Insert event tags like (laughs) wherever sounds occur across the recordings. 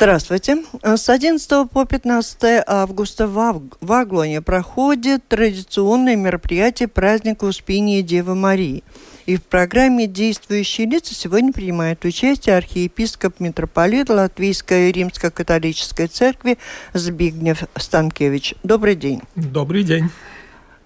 Здравствуйте. С 11 по 15 августа в Аглоне проходит традиционное мероприятие праздника Успения Девы Марии. И в программе «Действующие лица» сегодня принимает участие архиепископ митрополит Латвийской римско-католической церкви Збигнев Станкевич. Добрый день. Добрый день.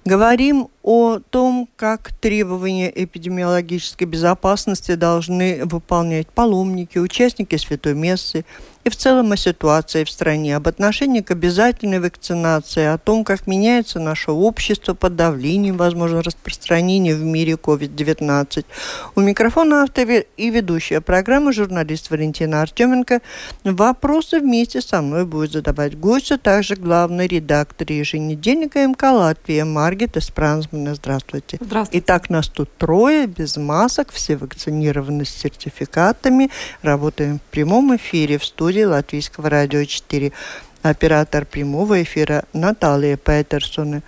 Говорим о том, как требования эпидемиологической безопасности должны выполнять паломники, участники Святой Мессы, и в целом о ситуации в стране, об отношении к обязательной вакцинации, о том, как меняется наше общество под давлением, возможно, распространения в мире COVID-19. У микрофона автор и ведущая программы журналист Валентина Артеменко. Вопросы вместе со мной будет задавать гость, а также главный редактор еженедельника МК Латвия Маргита Спрансмана. Здравствуйте. Здравствуйте. Итак, нас тут трое, без масок, все вакцинированы с сертификатами. Работаем в прямом эфире в студии студии Латвийского радио 4. Оператор прямого эфира Наталья Петерсона.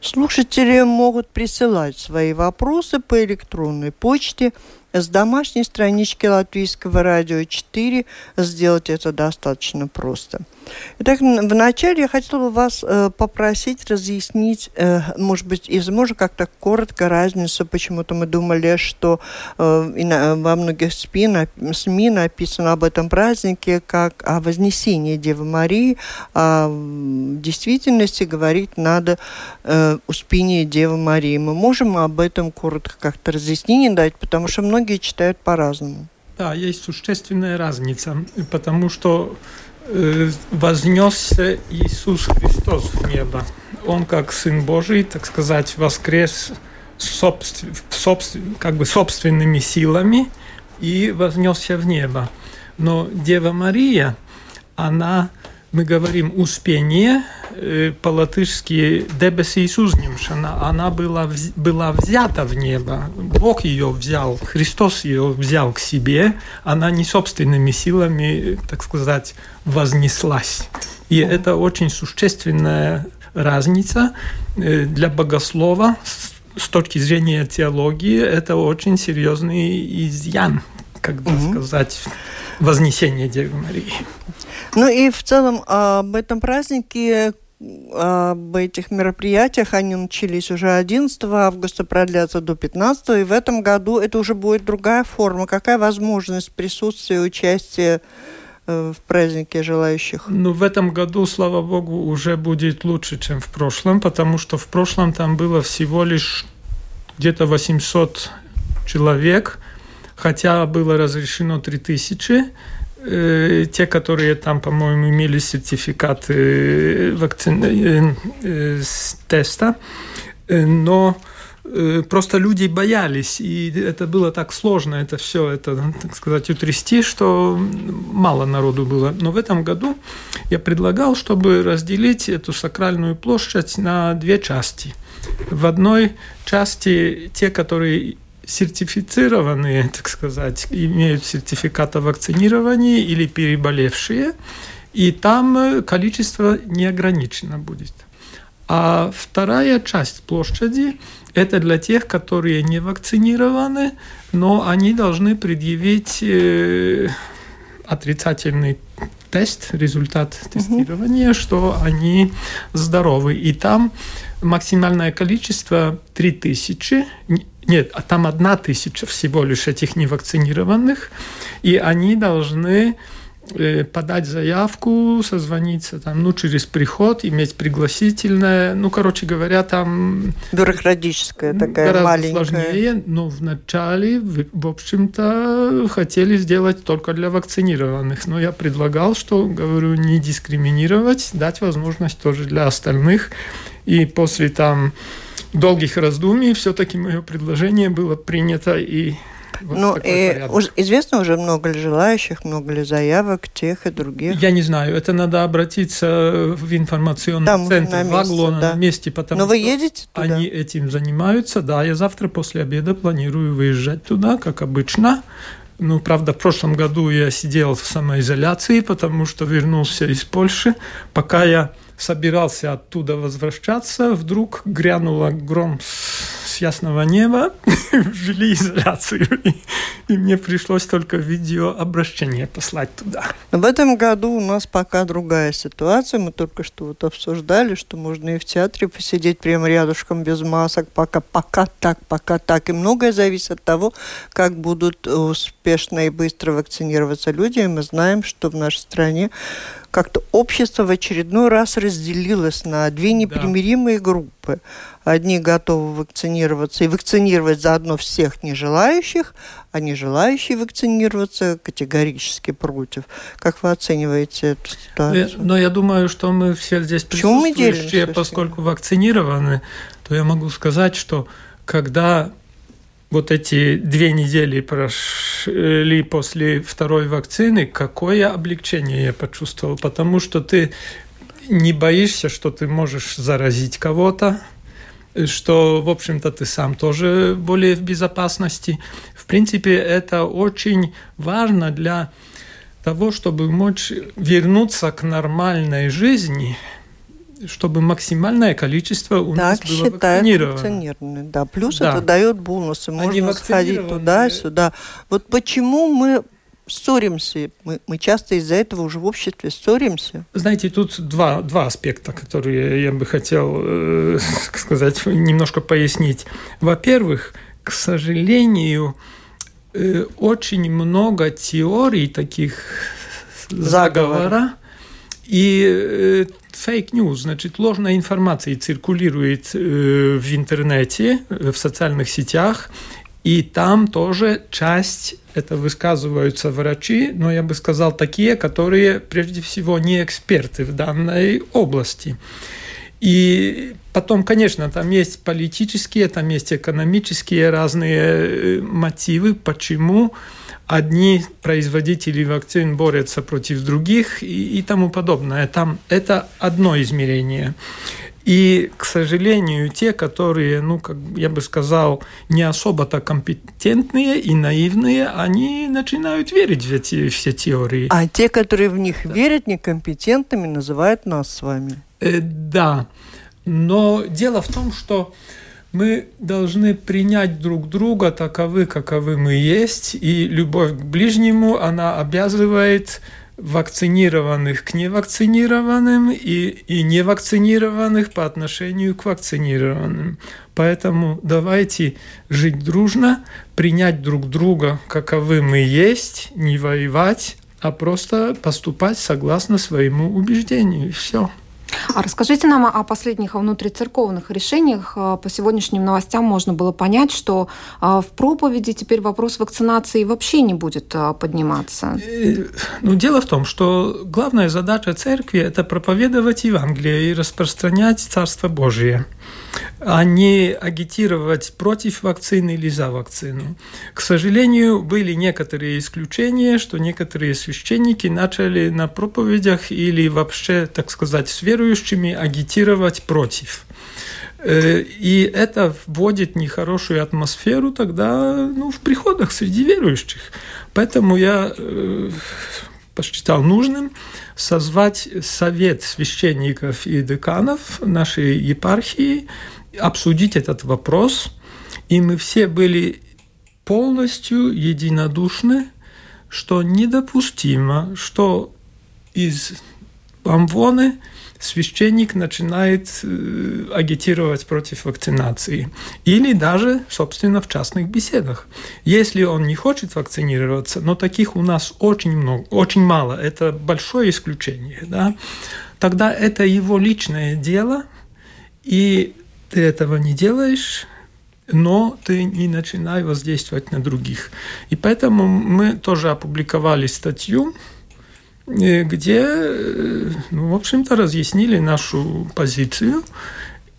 Слушатели могут присылать свои вопросы по электронной почте – с домашней странички Латвийского радио 4 сделать это достаточно просто. Итак, вначале я хотела бы вас э, попросить разъяснить, э, может быть, если можно как-то коротко разницу, почему-то мы думали, что э, на, во многих СМИ, на, СМИ написано об этом празднике как о вознесении Девы Марии, а в действительности говорить надо э, Успение Девы Марии. Мы можем об этом коротко как-то разъяснение дать, потому что многие читают по-разному. Да, есть существенная разница, потому что вознесся Иисус Христос в небо. Он как Сын Божий, так сказать, воскрес собствен, собствен, как бы собственными силами и вознесся в небо. Но Дева Мария, она мы говорим «успение», э, по-латышски «дебесис узнимшана», она была, была взята в небо, Бог ее взял, Христос ее взял к себе, она не собственными силами, так сказать, вознеслась. И это очень существенная разница э, для богослова с точки зрения теологии, это очень серьезный изъян, когда угу. сказать, вознесение Девы Марии. Ну и в целом об этом празднике об этих мероприятиях. Они начались уже 11 августа, продлятся до 15, и в этом году это уже будет другая форма. Какая возможность присутствия и участия э, в празднике желающих? Ну, в этом году, слава богу, уже будет лучше, чем в прошлом, потому что в прошлом там было всего лишь где-то 800 человек, хотя было разрешено 3000 Э, те, которые там, по-моему, имели сертификаты э, вакцин... Э, с теста, но просто люди боялись, и это было так сложно, это все, это, так сказать, утрясти, что мало народу было. Но в этом году я предлагал, чтобы разделить эту сакральную площадь на две части. В одной части те, которые сертифицированные, так сказать, имеют сертификат о вакцинировании или переболевшие, и там э, количество не ограничено будет. А вторая часть площади – это для тех, которые не вакцинированы, но они должны предъявить э, отрицательный тест, результат тестирования, угу. что они здоровы. И там максимальное количество 3000, нет, а там одна тысяча всего лишь этих невакцинированных, и они должны э, подать заявку, созвониться там, ну, через приход, иметь пригласительное. Ну, короче говоря, там... Бюрократическая такая гораздо маленькая. сложнее, но вначале, в общем-то, хотели сделать только для вакцинированных. Но я предлагал, что, говорю, не дискриминировать, дать возможность тоже для остальных. И после там долгих раздумий все-таки мое предложение было принято и Вот ну, и порядок. известно уже много ли желающих, много ли заявок тех и других. Я не знаю, это надо обратиться в информационный Там центр на в месте, да. на месте, потому Но вы что едете туда? они этим занимаются. Да, я завтра после обеда планирую выезжать туда, как обычно. Ну, правда, в прошлом году я сидел в самоизоляции, потому что вернулся из Польши. Пока я собирался оттуда возвращаться, вдруг грянула гром ясного неба, (laughs) ввели изоляцию, и, и мне пришлось только видеообращение послать туда. В этом году у нас пока другая ситуация. Мы только что вот обсуждали, что можно и в театре посидеть прямо рядышком без масок. Пока, пока так, пока так. И многое зависит от того, как будут успешно и быстро вакцинироваться люди. И мы знаем, что в нашей стране как-то общество в очередной раз разделилось на две непримиримые да. группы. Одни готовы вакцинироваться и вакцинировать заодно всех нежелающих, а нежелающие вакцинироваться категорически против. Как вы оцениваете эту ситуацию? Но я думаю, что мы все здесь присутствующие, поскольку вакцинированы, то я могу сказать, что когда вот эти две недели прошли после второй вакцины, какое облегчение я почувствовал, потому что ты не боишься, что ты можешь заразить кого-то, что, в общем-то, ты сам тоже более в безопасности. В принципе, это очень важно для того, чтобы мочь вернуться к нормальной жизни, чтобы максимальное количество у так нас было вакцинировано. Да, плюс да. это дает бонусы. Можно сходить туда-сюда. Вот почему мы ссоримся. Мы, мы часто из-за этого уже в обществе ссоримся. Знаете, тут два, два аспекта, которые я бы хотел э, (laughs) сказать, немножко пояснить. Во-первых, к сожалению, э, очень много теорий таких заговора, заговора и э, fake news, значит, ложная информация циркулирует э, в интернете, в социальных сетях, и там тоже часть это высказываются врачи, но я бы сказал такие, которые прежде всего не эксперты в данной области. И потом, конечно, там есть политические, там есть экономические разные мотивы, почему одни производители вакцин борются против других и, и тому подобное. Там это одно измерение. И, к сожалению, те, которые, ну, как я бы сказал, не особо-то компетентные и наивные, они начинают верить в эти все теории. А те, которые в них да. верят некомпетентными, называют нас с вами. Э, да. Но дело в том, что мы должны принять друг друга таковы, каковы мы есть, и любовь к ближнему, она обязывает вакцинированных к невакцинированным и, и невакцинированных по отношению к вакцинированным. Поэтому давайте жить дружно, принять друг друга, каковы мы есть, не воевать, а просто поступать согласно своему убеждению. И все. А расскажите нам о последних внутрицерковных решениях. А, по сегодняшним новостям можно было понять, что а, в проповеди теперь вопрос вакцинации вообще не будет а, подниматься. Ну, дело в том, что главная задача церкви – это проповедовать Евангелие и распространять Царство Божие а не агитировать против вакцины или за вакцину. К сожалению, были некоторые исключения, что некоторые священники начали на проповедях или вообще, так сказать, с верующими агитировать против. Э, и это вводит нехорошую атмосферу тогда ну, в приходах среди верующих. Поэтому я э, посчитал нужным созвать совет священников и деканов нашей епархии, обсудить этот вопрос, и мы все были полностью единодушны, что недопустимо, что из Амвоны священник начинает э, агитировать против вакцинации. Или даже, собственно, в частных беседах. Если он не хочет вакцинироваться, но таких у нас очень много, очень мало, это большое исключение, да, тогда это его личное дело, и ты этого не делаешь, но ты не начинай воздействовать на других. И поэтому мы тоже опубликовали статью, где, ну, в общем-то, разъяснили нашу позицию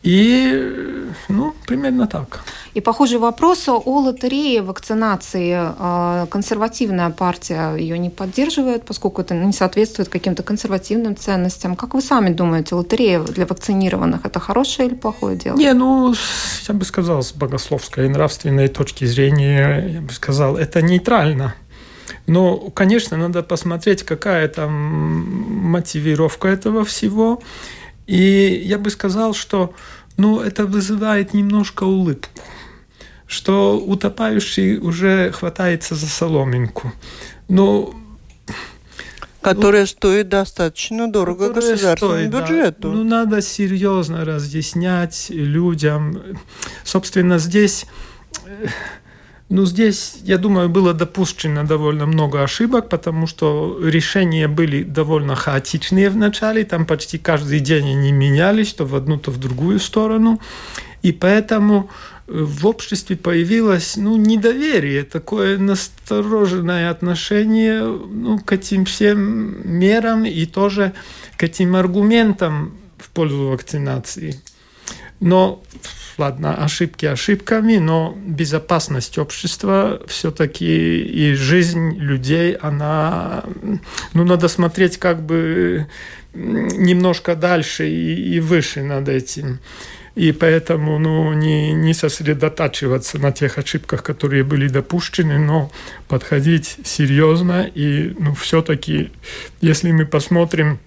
И, ну, примерно так. И похожий вопрос о лотерее вакцинации. А, консервативная партия ее не поддерживает, поскольку это не соответствует каким-то консервативным ценностям. Как вы сами думаете, лотерея для вакцинированных – это хорошее или плохое дело? Не, ну, я бы сказал, с богословской и нравственной точки зрения, я бы сказал, это нейтрально. Но, конечно, надо посмотреть, какая там мотивировка этого всего. И я бы сказал, что ну, это вызывает немножко улыбку, что утопающий уже хватается за соломинку. Но Которая ну, стоит достаточно дорого государственному стоит, бюджету. Да. Ну, надо серьезно разъяснять людям. Собственно, здесь ну, здесь, я думаю, было допущено довольно много ошибок, потому что решения были довольно хаотичные в начале, там почти каждый день они менялись, то в одну, то в другую сторону. И поэтому э, в обществе появилось ну, недоверие, такое настороженное отношение ну, к этим всем мерам и тоже к этим аргументам в пользу вакцинации. Но ладно, ошибки ошибками, но безопасность общества все-таки и жизнь людей, она, ну, надо смотреть как бы немножко дальше и, и выше над этим. И поэтому ну, не, не сосредотачиваться на тех ошибках, которые были допущены, но подходить серьезно. И ну, все-таки, если мы посмотрим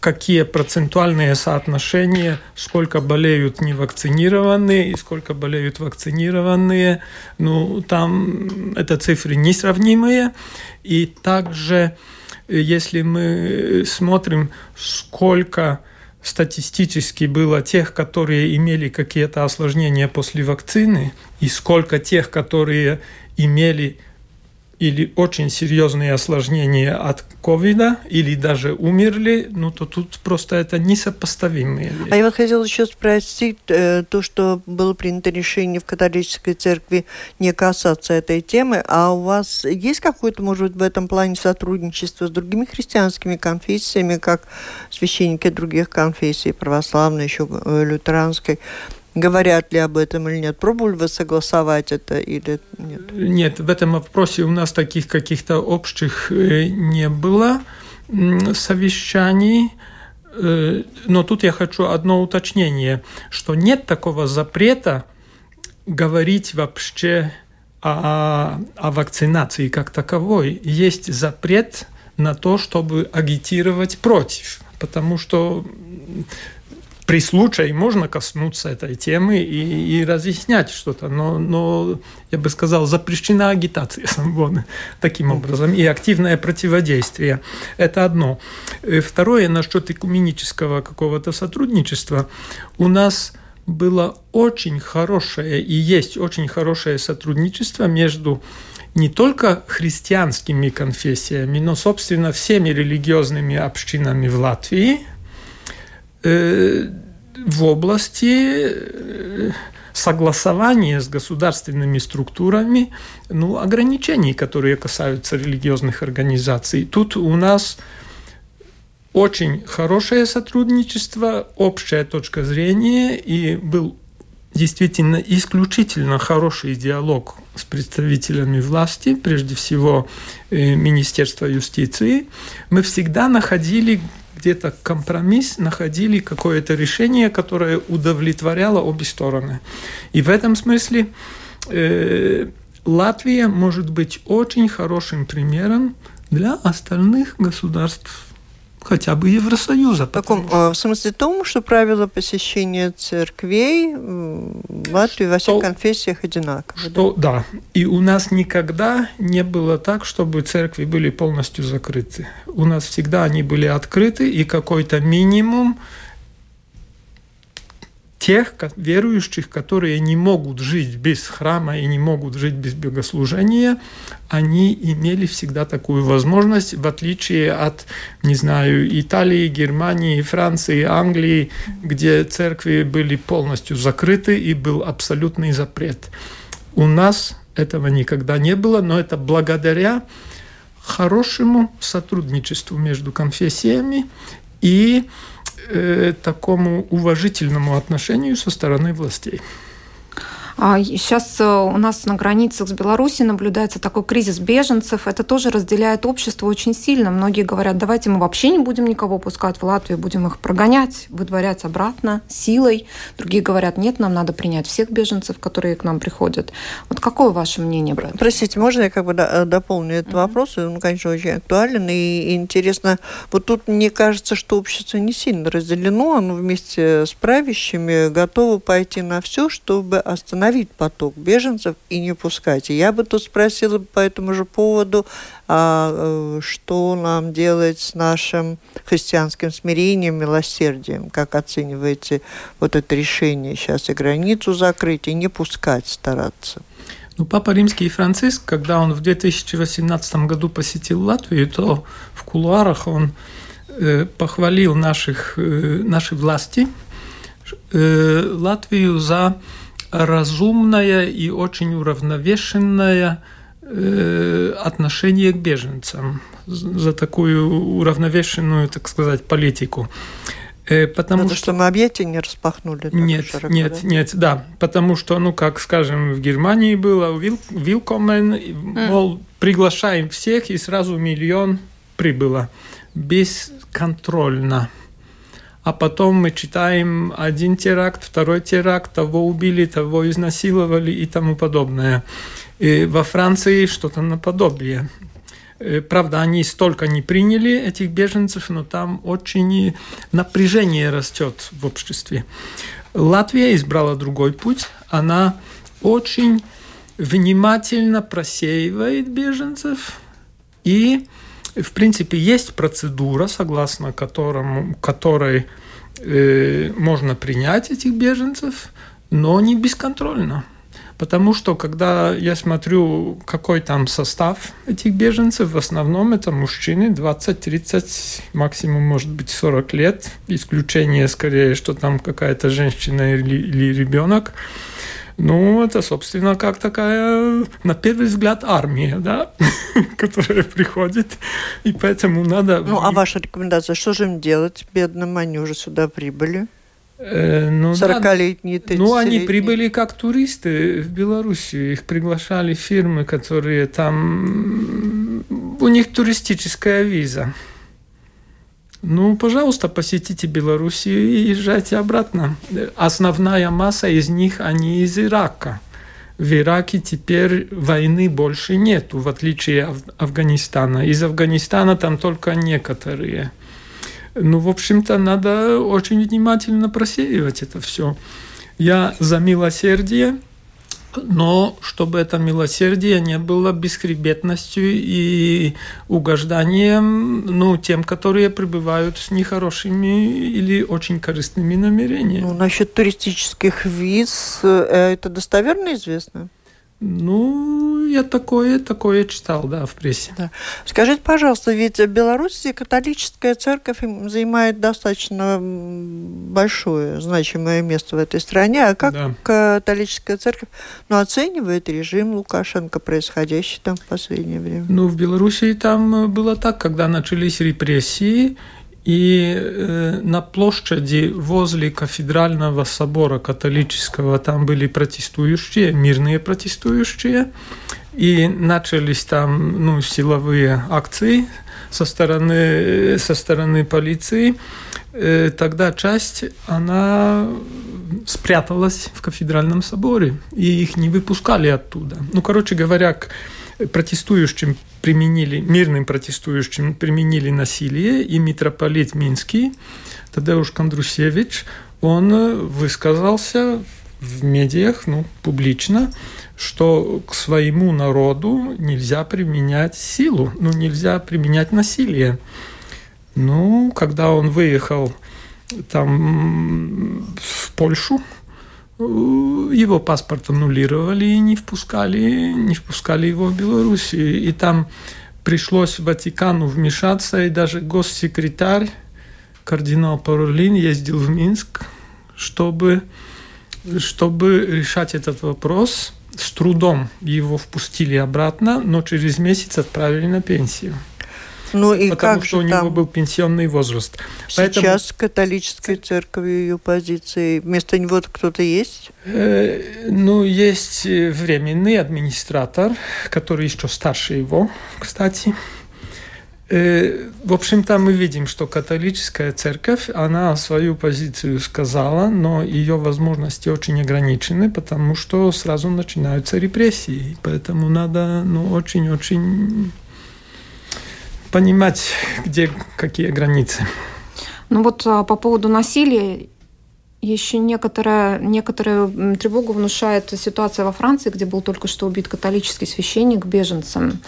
какие процентуальные соотношения, сколько болеют невакцинированные и сколько болеют вакцинированные. Ну, там это цифры несравнимые. И также, если мы смотрим, сколько статистически было тех, которые имели какие-то осложнения после вакцины, и сколько тех, которые имели или очень серьезные осложнения от ковида, или даже умерли, ну то тут просто это несопоставимые. А я вот хотела еще спросить э, то, что было принято решение в католической церкви не касаться этой темы, а у вас есть какое-то, может быть, в этом плане сотрудничество с другими христианскими конфессиями, как священники других конфессий, православной, еще э, лютеранской, Говорят ли об этом или нет? Пробовали вы согласовать это или нет? Нет, в этом вопросе у нас таких каких-то общих э, не было совещаний. Э, но тут я хочу одно уточнение, что нет такого запрета говорить вообще о, о вакцинации как таковой. Есть запрет на то, чтобы агитировать против. Потому что при случае можно коснуться этой темы и, и разъяснять что-то, но, но, я бы сказал, запрещена агитация (laughs) самогона таким образом и активное противодействие. Это одно. Э, второе, насчет экуменического какого-то сотрудничества. У нас было очень хорошее и есть очень хорошее сотрудничество между не только христианскими конфессиями, но, собственно, всеми религиозными общинами в Латвии – в области э, согласования с государственными структурами ну, ограничений, которые касаются религиозных организаций. Тут у нас очень хорошее сотрудничество, общая точка зрения, и был действительно исключительно хороший диалог с представителями власти, прежде всего э, Министерства юстиции. Мы всегда находили где-то компромисс, находили какое-то решение, которое удовлетворяло обе стороны. И в этом смысле э, Латвия может быть очень хорошим примером для остальных государств хотя бы Евросоюза. В таком что... в смысле том, что правила посещения церквей в Латвии во всех конфессиях одинаковые. Что, да? да. И у нас никогда не было так, чтобы церкви были полностью закрыты. У нас всегда они были открыты, и какой-то минимум тех верующих, которые не могут жить без храма и не могут жить без богослужения, они имели всегда такую возможность, в отличие от, не знаю, Италии, Германии, Франции, Англии, где церкви были полностью закрыты и был абсолютный запрет. У нас этого никогда не было, но это благодаря хорошему сотрудничеству между конфессиями и такому уважительному отношению со стороны властей. Сейчас а э, у нас на границах с Беларусью наблюдается такой кризис беженцев. Это тоже разделяет общество очень сильно. Многие говорят, давайте мы вообще не будем никого пускать в Латвию, будем их прогонять, выдворять обратно силой. Другие говорят, нет, нам надо принять всех беженцев, которые к нам приходят. Вот какое ваше мнение этом? Простите, можно я как бы э, дополню этот mm-hmm. вопрос? Он, конечно, очень актуален и интересно. Вот тут мне кажется, что общество не сильно разделено. Оно вместе с правящими готово пойти на все, чтобы остановить остановить поток беженцев и не пускать. И я бы тут спросила по этому же поводу, а, э, что нам делать с нашим христианским смирением, милосердием, как оцениваете вот это решение сейчас и границу закрыть, и не пускать стараться. Ну, Папа Римский Франциск, когда он в 2018 году посетил Латвию, то в кулуарах он э, похвалил наших, э, наши власти, э, Латвию за разумное и очень уравновешенное э, отношение к беженцам, за такую уравновешенную, так сказать, политику. Э, потому Это что, что мы объятия не распахнули? Нет, широко, нет, да? нет, да. Потому что, ну, как, скажем, в Германии было Вилкомен, мол, приглашаем всех, и сразу миллион прибыло. Бесконтрольно а потом мы читаем один теракт, второй теракт, того убили, того изнасиловали и тому подобное. И во Франции что-то наподобие. Э, правда, они столько не приняли этих беженцев, но там очень напряжение растет в обществе. Латвия избрала другой путь. Она очень внимательно просеивает беженцев и в принципе, есть процедура, согласно которому, которой э, можно принять этих беженцев, но не бесконтрольно. Потому что, когда я смотрю, какой там состав этих беженцев, в основном это мужчины 20-30, максимум может быть 40 лет. Исключение скорее, что там какая-то женщина или, или ребенок. Ну, это, собственно, как такая, на первый взгляд, армия, да, (laughs) которая приходит, и поэтому надо... Ну, а ваша рекомендация, что же им делать, бедным, они уже сюда прибыли? Э, ну, 40-летние, Ну, они прибыли как туристы в Белоруссию. Их приглашали фирмы, которые там... У них туристическая виза. Ну, пожалуйста, посетите Белоруссию и езжайте обратно. Основная масса из них, они из Ирака. В Ираке теперь войны больше нету, в отличие от Афганистана. Из Афганистана там только некоторые. Ну, в общем-то, надо очень внимательно просеивать это все. Я за милосердие, но чтобы это милосердие не было бесхребетностью и угожданием ну, тем, которые пребывают с нехорошими или очень корыстными намерениями. Ну, насчет туристических виз, э, это достоверно известно? Ну, я такое, такое читал, да, в прессе. Да. Скажите, пожалуйста, ведь в Беларуси католическая церковь занимает достаточно большое, значимое место в этой стране. А как да. католическая церковь ну, оценивает режим Лукашенко, происходящий там в последнее время? Ну, в Беларуси там было так, когда начались репрессии, и э, на площади возле кафедрального собора католического там были протестующие, мирные протестующие, и начались там ну, силовые акции со стороны, со стороны полиции. Э, тогда часть, она спряталась в кафедральном соборе, и их не выпускали оттуда. Ну, короче говоря, протестующим применили, мирным протестующим применили насилие, и митрополит Минский, Тадеуш Кондрусевич, он высказался в медиах, ну, публично, что к своему народу нельзя применять силу, ну, нельзя применять насилие. Ну, когда он выехал там в Польшу, его паспорт аннулировали и не впускали, не впускали его в Белоруссию. И там пришлось Ватикану вмешаться, и даже госсекретарь, кардинал Паролин, ездил в Минск, чтобы, чтобы решать этот вопрос. С трудом его впустили обратно, но через месяц отправили на пенсию. Ну и потому как что же у там? него был пенсионный возраст. Сейчас католической церковью ее позиции. Вместо него кто-то есть? Э, ну, есть э, временный администратор, который еще старше его, кстати. Э, в общем-то, мы видим, что католическая церковь, она свою позицию сказала, но ее возможности очень ограничены, потому что сразу начинаются репрессии. Поэтому надо ну, очень-очень понимать, где какие границы. Ну вот а, по поводу насилия еще некоторая, некоторую тревогу внушает ситуация во Франции, где был только что убит католический священник беженцем.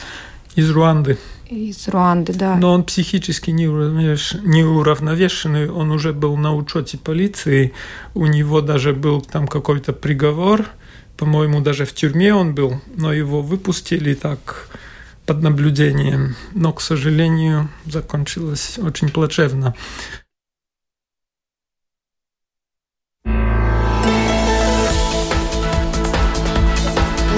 Из Руанды. Из Руанды, да. Но он психически неуравновешенный, он уже был на учете полиции, у него даже был там какой-то приговор, по-моему, даже в тюрьме он был, но его выпустили так под наблюдением. Но, к сожалению, закончилось очень плачевно.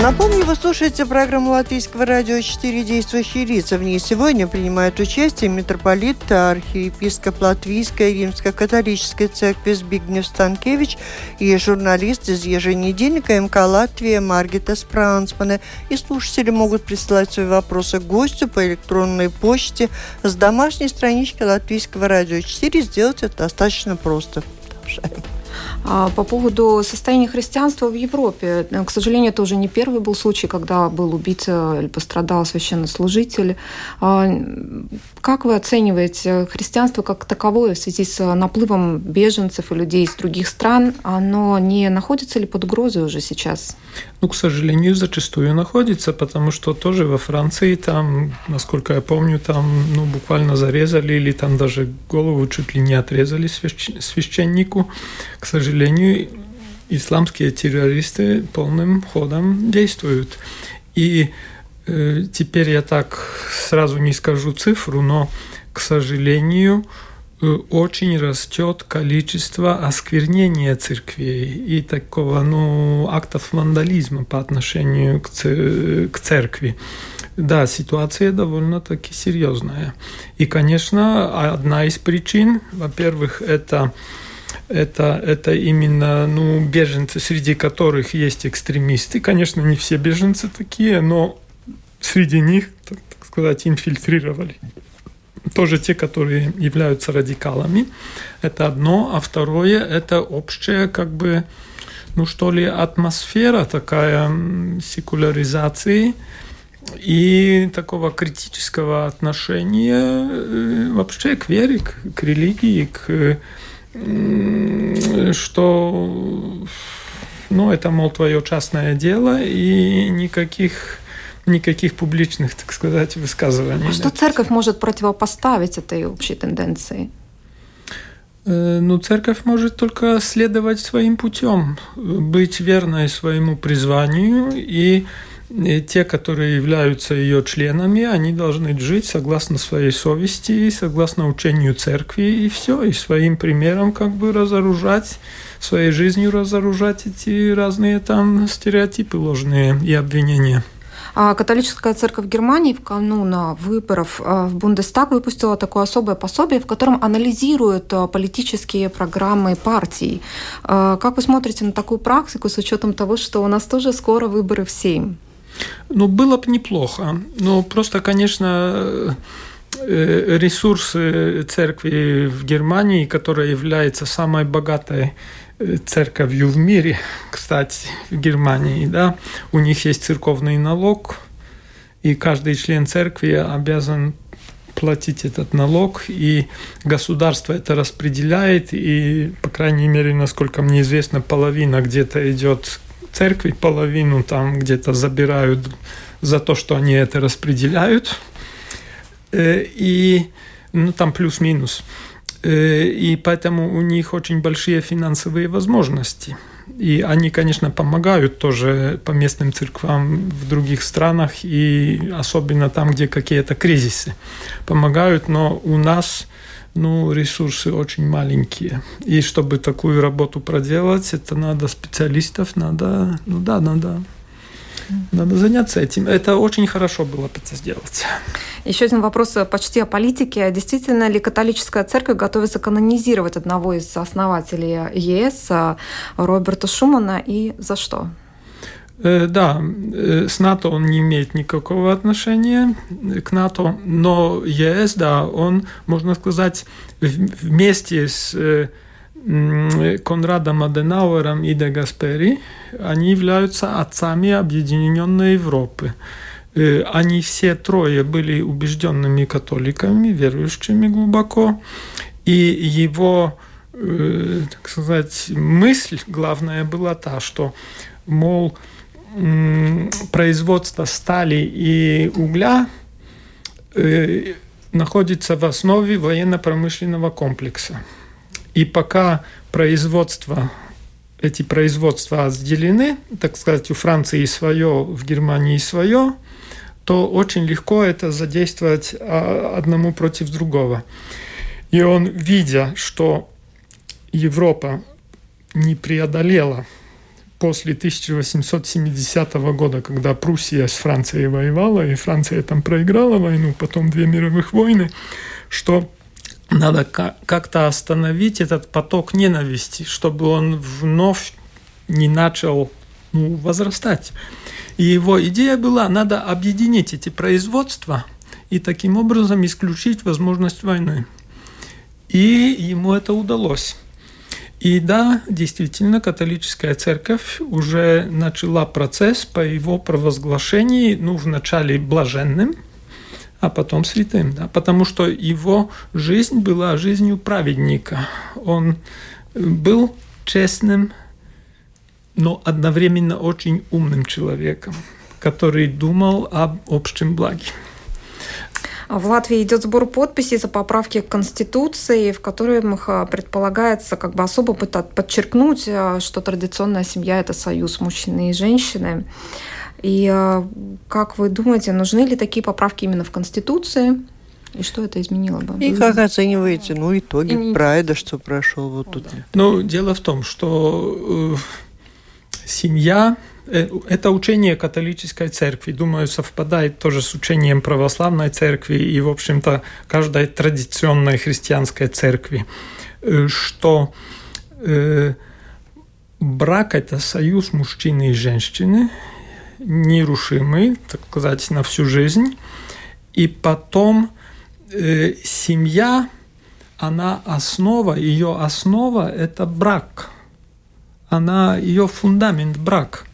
Напомню, вы слушаете программу Латвийского радио «Четыре действующие лица». В ней сегодня принимают участие митрополит, архиепископ Латвийской римско-католической церкви Збигнев Станкевич и журналист из еженедельника МК «Латвия» Маргита Спрансмана. И слушатели могут присылать свои вопросы гостю по электронной почте с домашней странички Латвийского радио 4. Сделать это достаточно просто. Продолжаем. А, по поводу состояния христианства в Европе, э, к сожалению, это уже не первый был случай, когда был убит или пострадал священнослужитель. А, как вы оцениваете христианство как таковое в связи с наплывом беженцев и людей из других стран? Оно не находится ли под угрозой уже сейчас? Ну, к сожалению, зачастую находится, потому что тоже во Франции там, насколько я помню, там ну, буквально зарезали или там даже голову чуть ли не отрезали священнику. К сожалению, исламские террористы полным ходом действуют. И э, теперь я так сразу не скажу цифру, но, к сожалению, э, очень растет количество осквернения церквей и такого ну, актов вандализма по отношению к церкви. Да, ситуация довольно-таки серьезная. И, конечно, одна из причин, во-первых, это это, это именно ну, беженцы, среди которых есть экстремисты. Конечно, не все беженцы такие, но среди них, так, так сказать, инфильтрировали. Тоже те, которые являются радикалами. Это одно. А второе – это общая, как бы, ну что ли, атмосфера такая секуляризации и такого критического отношения э, вообще к вере, к, к религии, к что ну, это, мол, твое частное дело, и никаких никаких публичных, так сказать, высказываний. А что церковь может противопоставить этой общей тенденции? Э, ну, церковь может только следовать своим путем, быть верной своему призванию и и те, которые являются ее членами, они должны жить согласно своей совести, согласно учению церкви, и все, и своим примером как бы разоружать, своей жизнью разоружать эти разные там стереотипы ложные и обвинения. А католическая церковь Германии в канун выборов а, в Бундестаг выпустила такое особое пособие, в котором анализируют а, политические программы партий. Как вы смотрите на такую практику с учетом того, что у нас тоже скоро выборы в Сейм? Ну, было бы неплохо. Но просто, конечно, э, ресурсы церкви в Германии, которая является самой богатой церковью в мире, кстати, в Германии, да, у них есть церковный налог, и каждый член церкви обязан платить этот налог, и государство это распределяет, и, по крайней мере, насколько мне известно, половина где-то идет церкви половину там где-то забирают за то, что они это распределяют. Э, и ну, там плюс-минус. Э, и поэтому у них очень большие финансовые возможности. И они, конечно, помогают тоже по местным церквам в других странах, и особенно там, где какие-то кризисы. Помогают, но у нас ну, ресурсы очень маленькие. И чтобы такую работу проделать, это надо специалистов, надо, ну да, надо Надо заняться этим. Это очень хорошо было это сделать. Еще один вопрос почти о политике. Действительно ли католическая церковь готовится канонизировать одного из основателей ЕС, Роберта Шумана, и за что? Э, да, э, с НАТО он не имеет никакого отношения к НАТО, но ЕС, да, он, можно сказать, вместе с э, Конрадом Аденауэром и Де Гаспери, они являются отцами Объединенной Европы. Они все трое были убежденными католиками, верующими глубоко, и его, так сказать, мысль главная была та, что, мол, производство стали и угля э, находится в основе военно-промышленного комплекса. И пока производство, эти производства разделены, так сказать, у Франции свое, в Германии свое, то очень легко это задействовать а, одному против другого. И он, видя, что Европа не преодолела после 1870 года, когда Пруссия с Францией воевала, и Франция там проиграла войну, потом две мировых войны, что надо как-то остановить этот поток ненависти, чтобы он вновь не начал ну, возрастать. И его идея была, надо объединить эти производства и таким образом исключить возможность войны. И ему это удалось. И да, действительно, католическая церковь уже начала процесс по его провозглашению, ну, вначале блаженным, а потом святым, да, потому что его жизнь была жизнью праведника. Он был честным, но одновременно очень умным человеком, который думал об общем благе. В Латвии идет сбор подписей за поправки к Конституции, в которых предполагается как бы особо подчеркнуть, э, что традиционная семья – это союз мужчины и женщины. И э, как вы думаете, нужны ли такие поправки именно в Конституции? И что это изменило бы? И как оцениваете, ну, итоги и... прайда, что прошел вот тут? Ну, дело в том, что э, семья Э, это учение католической церкви, думаю, совпадает тоже с учением православной церкви и, в общем-то, каждой традиционной христианской церкви, э, что э, брак – это союз мужчины и женщины, нерушимый, так сказать, на всю жизнь. И потом э, семья, она основа, ее основа – это брак. Она, ее фундамент – брак.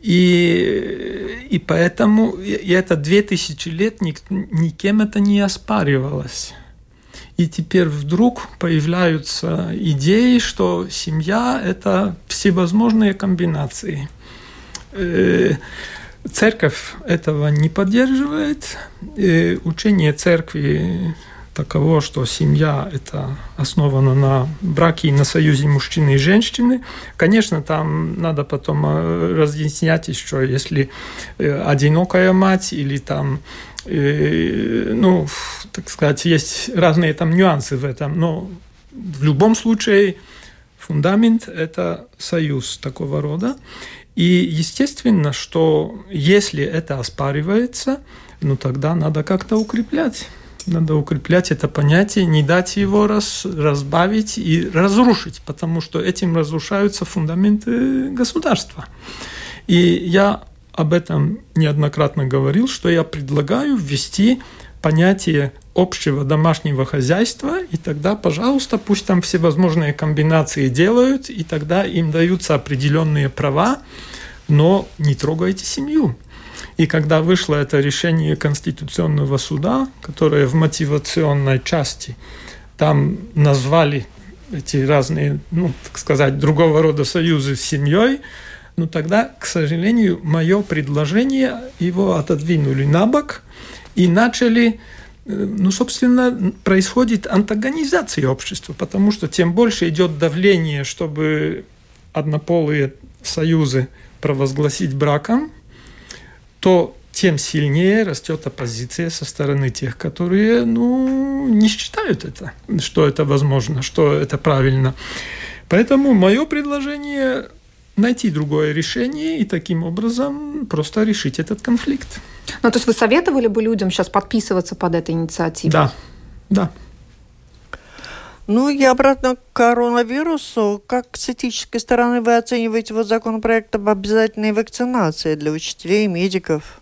И, и поэтому и это две тысячи лет ник, никем это не оспаривалось. И теперь вдруг появляются идеи, что семья – это всевозможные комбинации. Э, церковь этого не поддерживает. Э, учение церкви таково, что семья – это основана на браке и на союзе мужчины и женщины. Конечно, там надо потом э, разъяснять еще, если одинокая мать или там ну, так сказать, есть разные там нюансы в этом, но в любом случае фундамент – это союз такого рода. И естественно, что если это оспаривается, ну тогда надо как-то укреплять. Надо укреплять это понятие, не дать его раз, разбавить и разрушить, потому что этим разрушаются фундаменты государства. И я об этом неоднократно говорил, что я предлагаю ввести понятие общего домашнего хозяйства, и тогда, пожалуйста, пусть там всевозможные комбинации делают, и тогда им даются определенные права, но не трогайте семью. И когда вышло это решение Конституционного суда, которое в мотивационной части там назвали эти разные, ну, так сказать, другого рода союзы с семьей, ну тогда, к сожалению, мое предложение его отодвинули на бок и начали э, ну, собственно, происходит антагонизация общества, потому что тем больше идет давление, чтобы однополые союзы провозгласить браком, то тем сильнее растет оппозиция со стороны тех, которые ну, не считают это, что это возможно, что это правильно. Поэтому мое предложение найти другое решение и таким образом просто решить этот конфликт. Ну, то есть вы советовали бы людям сейчас подписываться под этой инициативой? Да, да. Ну и обратно к коронавирусу. Как с этической стороны вы оцениваете вот законопроект об обязательной вакцинации для учителей и медиков?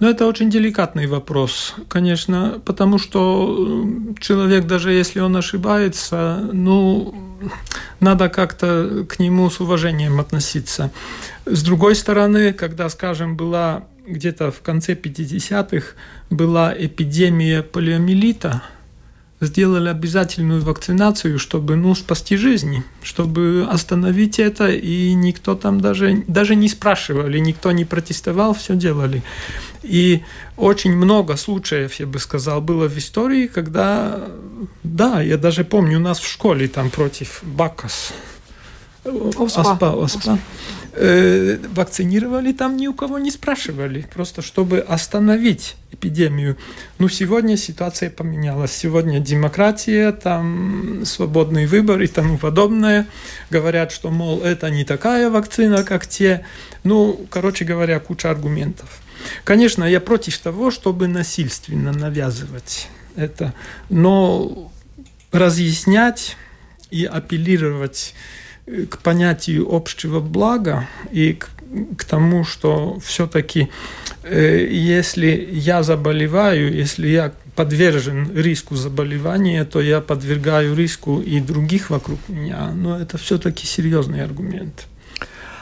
Ну, это очень деликатный вопрос, конечно, потому что человек, даже если он ошибается, ну, надо как-то к нему с уважением относиться. С другой стороны, когда, скажем, была где-то в конце 50-х была эпидемия полиомиелита – сделали обязательную вакцинацию, чтобы ну, спасти жизни, чтобы остановить это, и никто там даже, даже не спрашивали, никто не протестовал, все делали. И очень много случаев, я бы сказал, было в истории, когда, да, я даже помню, у нас в школе там против Бакас, ОСПА, ОСПА, ОСПА. Э, вакцинировали, там ни у кого не спрашивали, просто чтобы остановить эпидемию. Ну, сегодня ситуация поменялась. Сегодня демократия, там свободный выбор и тому подобное. Говорят, что, мол, это не такая вакцина, как те. Ну, короче говоря, куча аргументов. Конечно, я против того, чтобы насильственно навязывать это, но разъяснять и апеллировать к понятию общего блага и к, к тому, что все-таки, э, если я заболеваю, если я подвержен риску заболевания, то я подвергаю риску и других вокруг меня. Но это все-таки серьезный аргумент.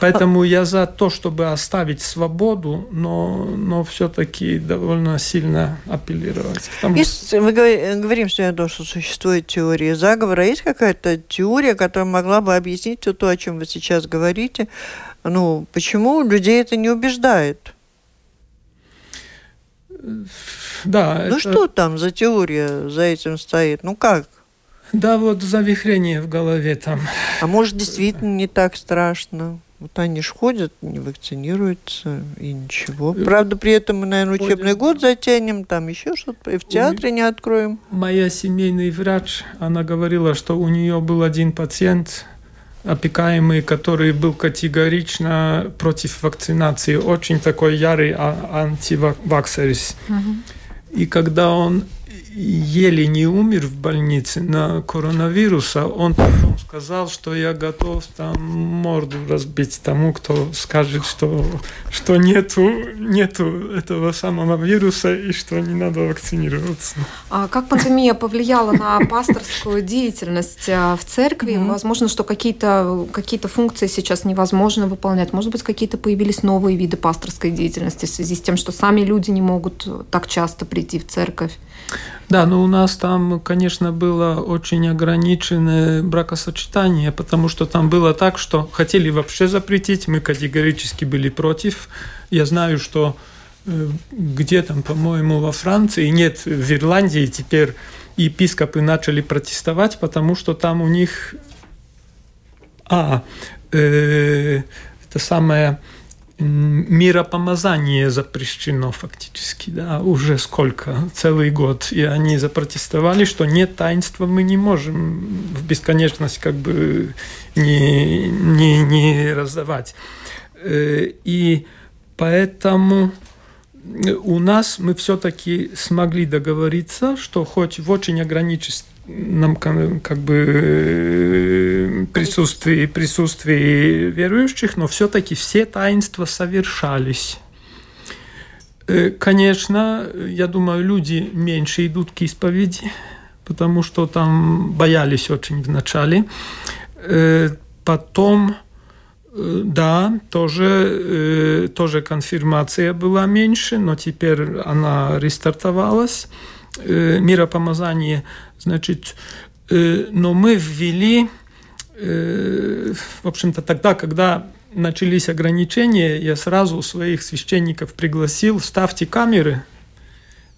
Поэтому я за то, чтобы оставить свободу, но, но все-таки довольно сильно апеллировать. К тому... Есть, мы говорим, что, я думаю, что существует теория заговора. Есть какая-то теория, которая могла бы объяснить все то, о чем вы сейчас говорите? Ну, почему людей это не убеждает? Да. Ну это... что там за теория за этим стоит? Ну как? Да, вот завихрение в голове там. А может, действительно не так страшно? Вот они ж ходят, не вакцинируются и ничего. Э, Правда, при этом мы, наверное, учебный год затянем, там еще что-то, и в театре не откроем. Моя семейный врач, она говорила, что у нее был один пациент, опекаемый, который был категорично против вакцинации, очень такой ярый а, антиваксерис. Угу. И когда он еле не умер в больнице на коронавируса, он потом сказал, что я готов там морду разбить тому, кто скажет, что, что нету, нету этого самого вируса и что не надо вакцинироваться. А как пандемия повлияла на пасторскую деятельность а, в церкви? Mm-hmm. Возможно, что какие-то какие функции сейчас невозможно выполнять. Может быть, какие-то появились новые виды пасторской деятельности в связи с тем, что сами люди не могут так часто прийти в церковь? Да, но у нас там, конечно, было очень ограниченное бракосочетание, потому что там было так, что хотели вообще запретить, мы категорически были против. Я знаю, что э, где там, по-моему, во Франции, нет, в Ирландии теперь епископы начали протестовать, потому что там у них... А, э, это самое миропомазание запрещено фактически, да, уже сколько, целый год. И они запротестовали, что нет таинства, мы не можем в бесконечность как бы не, не, не раздавать. Э, и поэтому у нас мы все-таки смогли договориться, что хоть в очень ограниченном как бы присутствии, присутствии верующих, но все-таки все таинства совершались. Э, конечно, я думаю, люди меньше идут к исповеди, потому что там боялись очень вначале. Э, потом Э, да, тоже, э, тоже конфирмация была меньше, но теперь она рестартовалась. Э, миропомазание, значит, но мы ввели, в общем-то, тогда, когда начались ограничения, я сразу своих священников пригласил, ставьте камеры,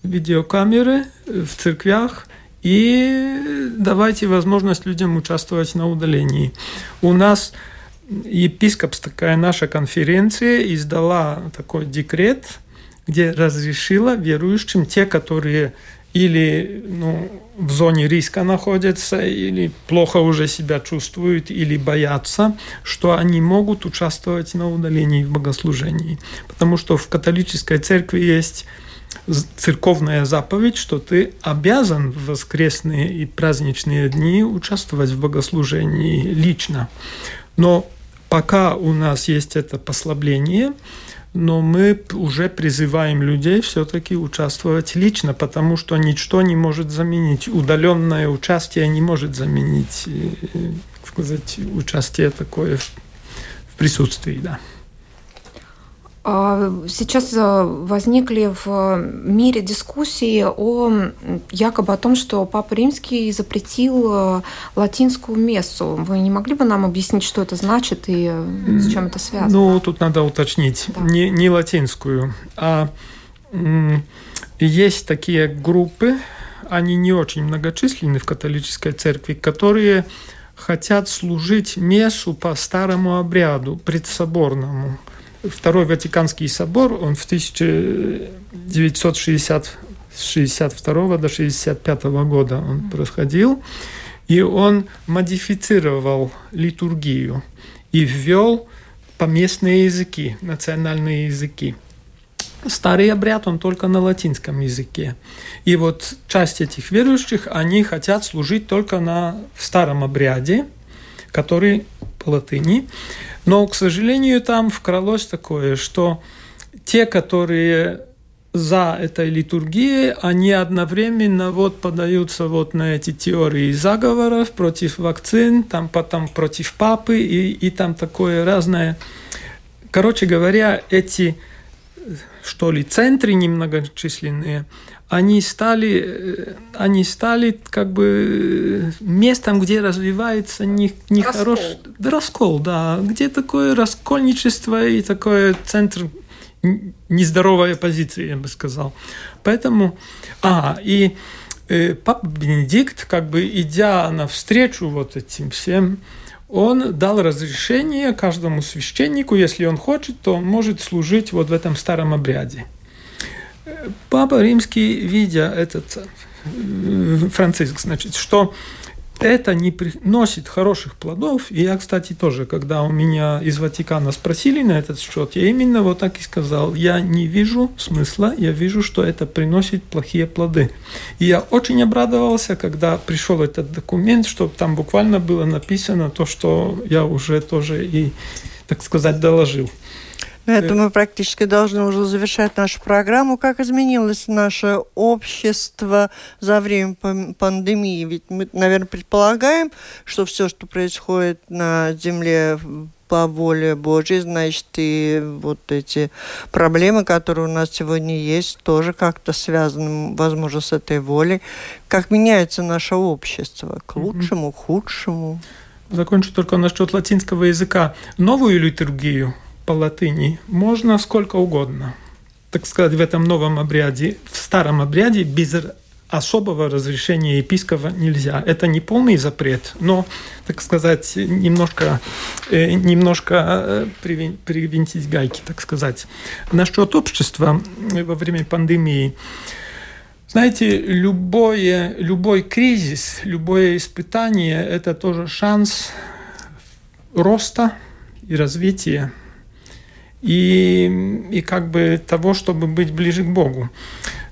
видеокамеры в церквях, и давайте возможность людям участвовать на удалении. У нас епископская наша конференция издала такой декрет, где разрешила верующим, те, которые или ну, в зоне риска находятся, или плохо уже себя чувствуют, или боятся, что они могут участвовать на удалении в богослужении. Потому что в католической церкви есть церковная заповедь, что ты обязан в воскресные и праздничные дни участвовать в богослужении лично. Но пока у нас есть это послабление, но мы уже призываем людей все-таки участвовать лично, потому что ничто не может заменить, удаленное участие не может заменить э, сказать, участие такое в присутствии. Да. А, сейчас э, возникли в мире дискуссии о якобы о том, что Папа Римский запретил э, латинскую мессу. Вы не могли бы нам объяснить, что это значит и э, с чем это связано? Ну, тут надо уточнить. Да. Не, не латинскую, а есть такие группы, они не очень многочисленны в католической церкви, которые хотят служить мессу по старому обряду, предсоборному. Второй Ватиканский собор, он в 1962 до 65 года он происходил, и он модифицировал литургию и ввел поместные языки, национальные языки. Старый обряд, он только на латинском языке. И вот часть этих верующих, они хотят служить только на в старом обряде, который по латыни. Но, к сожалению, там вкралось такое, что те, которые за этой литургией, они одновременно вот подаются вот на эти теории заговоров против вакцин, там потом против папы и, и там такое разное. Короче говоря, эти что ли центры немногочисленные, они стали, э, они стали как бы местом, где развивается нехороший не раскол. раскол, да, где такое раскольничество и такое центр нездоровая позиция, я бы сказал. Поэтому, а, и э, папа Бенедикт, как бы идя навстречу вот этим всем, он дал разрешение каждому священнику, если он хочет, то он может служить вот в этом старом обряде. Папа Римский, видя этот э, Франциск, значит, что это не приносит хороших плодов. И я, кстати, тоже, когда у меня из Ватикана спросили на этот счет, я именно вот так и сказал. Я не вижу смысла, я вижу, что это приносит плохие плоды. И я очень обрадовался, когда пришел этот документ, что там буквально было написано то, что я уже тоже и, так сказать, доложил. На этом мы практически должны уже завершать нашу программу. Как изменилось наше общество за время пандемии? Ведь мы, наверное, предполагаем, что все, что происходит на Земле по воле Божьей, значит, и вот эти проблемы, которые у нас сегодня есть, тоже как-то связаны, возможно, с этой волей. Как меняется наше общество? К лучшему, к худшему? Закончу только насчет латинского языка. Новую литургию по латыни можно сколько угодно. Так сказать, в этом новом обряде, в старом обряде без особого разрешения епископа нельзя. Это не полный запрет, но, так сказать, немножко, э, немножко э, привинтить гайки, так сказать. Насчет общества во время пандемии. Знаете, любое, любой кризис, любое испытание – это тоже шанс роста и развития и, и как бы того, чтобы быть ближе к Богу.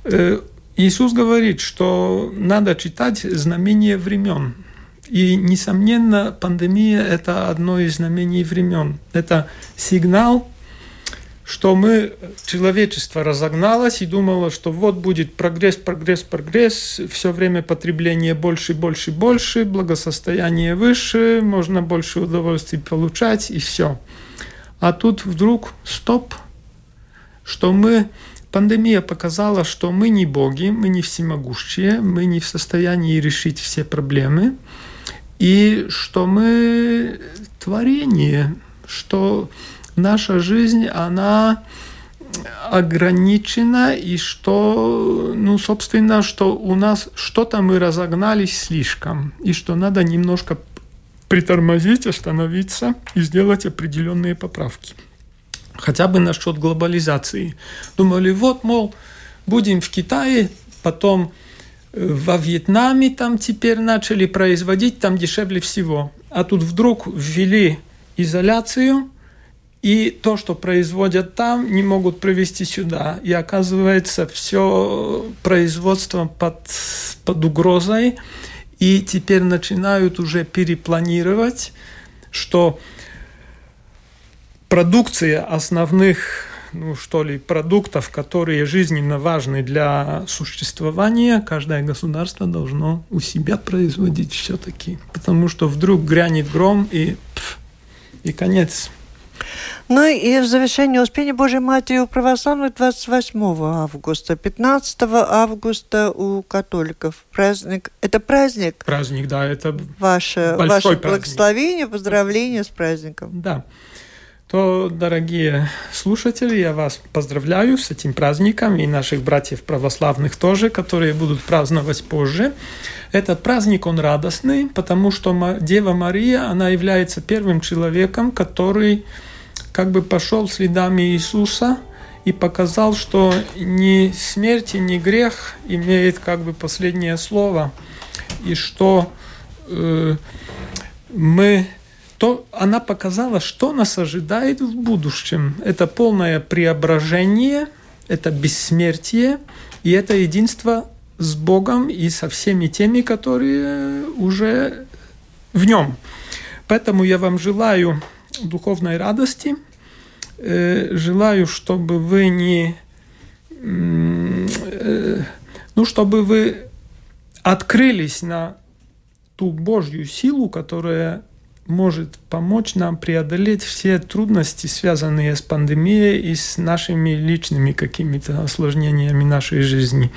Э, Иисус говорит, что надо читать знамения времен. И, несомненно, пандемия – это одно из знамений времен. Это сигнал, что мы, человечество разогналось и думало, что вот будет прогресс, прогресс, прогресс, все время потребление больше, больше, больше, благосостояние выше, можно больше удовольствий получать и все. А тут вдруг стоп, что мы Пандемия показала, что мы не боги, мы не всемогущие, мы не в состоянии решить все проблемы, и что мы творение, что наша жизнь, она ограничена, и что, ну, собственно, что у нас что-то мы разогнались слишком, и что надо немножко притормозить, остановиться и сделать определенные поправки. Хотя бы насчет глобализации. Думали, вот, мол, будем в Китае, потом во Вьетнаме там теперь начали производить, там дешевле всего. А тут вдруг ввели изоляцию, и то, что производят там, не могут провести сюда. И оказывается, все производство под, под угрозой. И теперь начинают уже перепланировать, что продукция основных ну, что ли, продуктов, которые жизненно важны для существования, каждое государство должно у себя производить все-таки. Потому что вдруг грянет гром и, и конец. Ну и в завершение Успения Божьей Матери у православных 28 августа, 15 августа у католиков. Праздник. Это праздник? Праздник, да, это ваше, большой ваше праздник. благословение, поздравление с праздником. Да. То, дорогие слушатели, я вас поздравляю с этим праздником и наших братьев православных тоже, которые будут праздновать позже. Этот праздник, он радостный, потому что Дева Мария, она является первым человеком, который как бы пошел следами Иисуса и показал, что ни смерть, ни грех имеет как бы последнее слово, и что э, мы то она показала, что нас ожидает в будущем. Это полное преображение, это бессмертие, и это единство с Богом и со всеми теми, которые уже в нем. Поэтому я вам желаю духовной радости, э, желаю, чтобы вы не, э, ну, чтобы вы открылись на ту Божью силу, которая может помочь нам преодолеть все трудности, связанные с пандемией и с нашими личными какими-то осложнениями нашей жизни.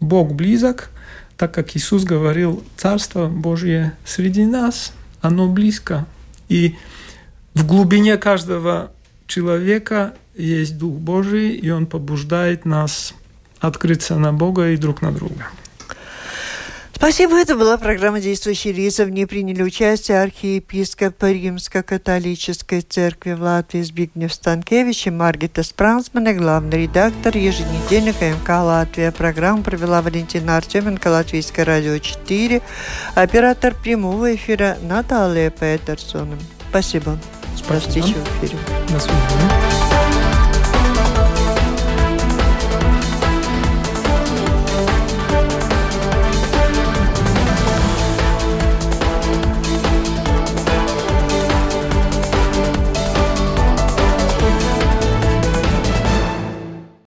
Бог близок, так как Иисус говорил, Царство Божье среди нас, оно близко. И в глубине каждого человека есть Дух Божий, и Он побуждает нас открыться на Бога и друг на друга. Спасибо. Это была программа «Действующие лица». В ней приняли участие архиепископ Римско-католической церкви в Латвии Збигнев Станкевич и Маргита Спрансмана, главный редактор еженедельника МК «Латвия». Программу провела Валентина Артеменко, Латвийское радио 4, оператор прямого эфира Наталья Петерсон. Спасибо. Спасибо. До встречи в эфире. До свидания.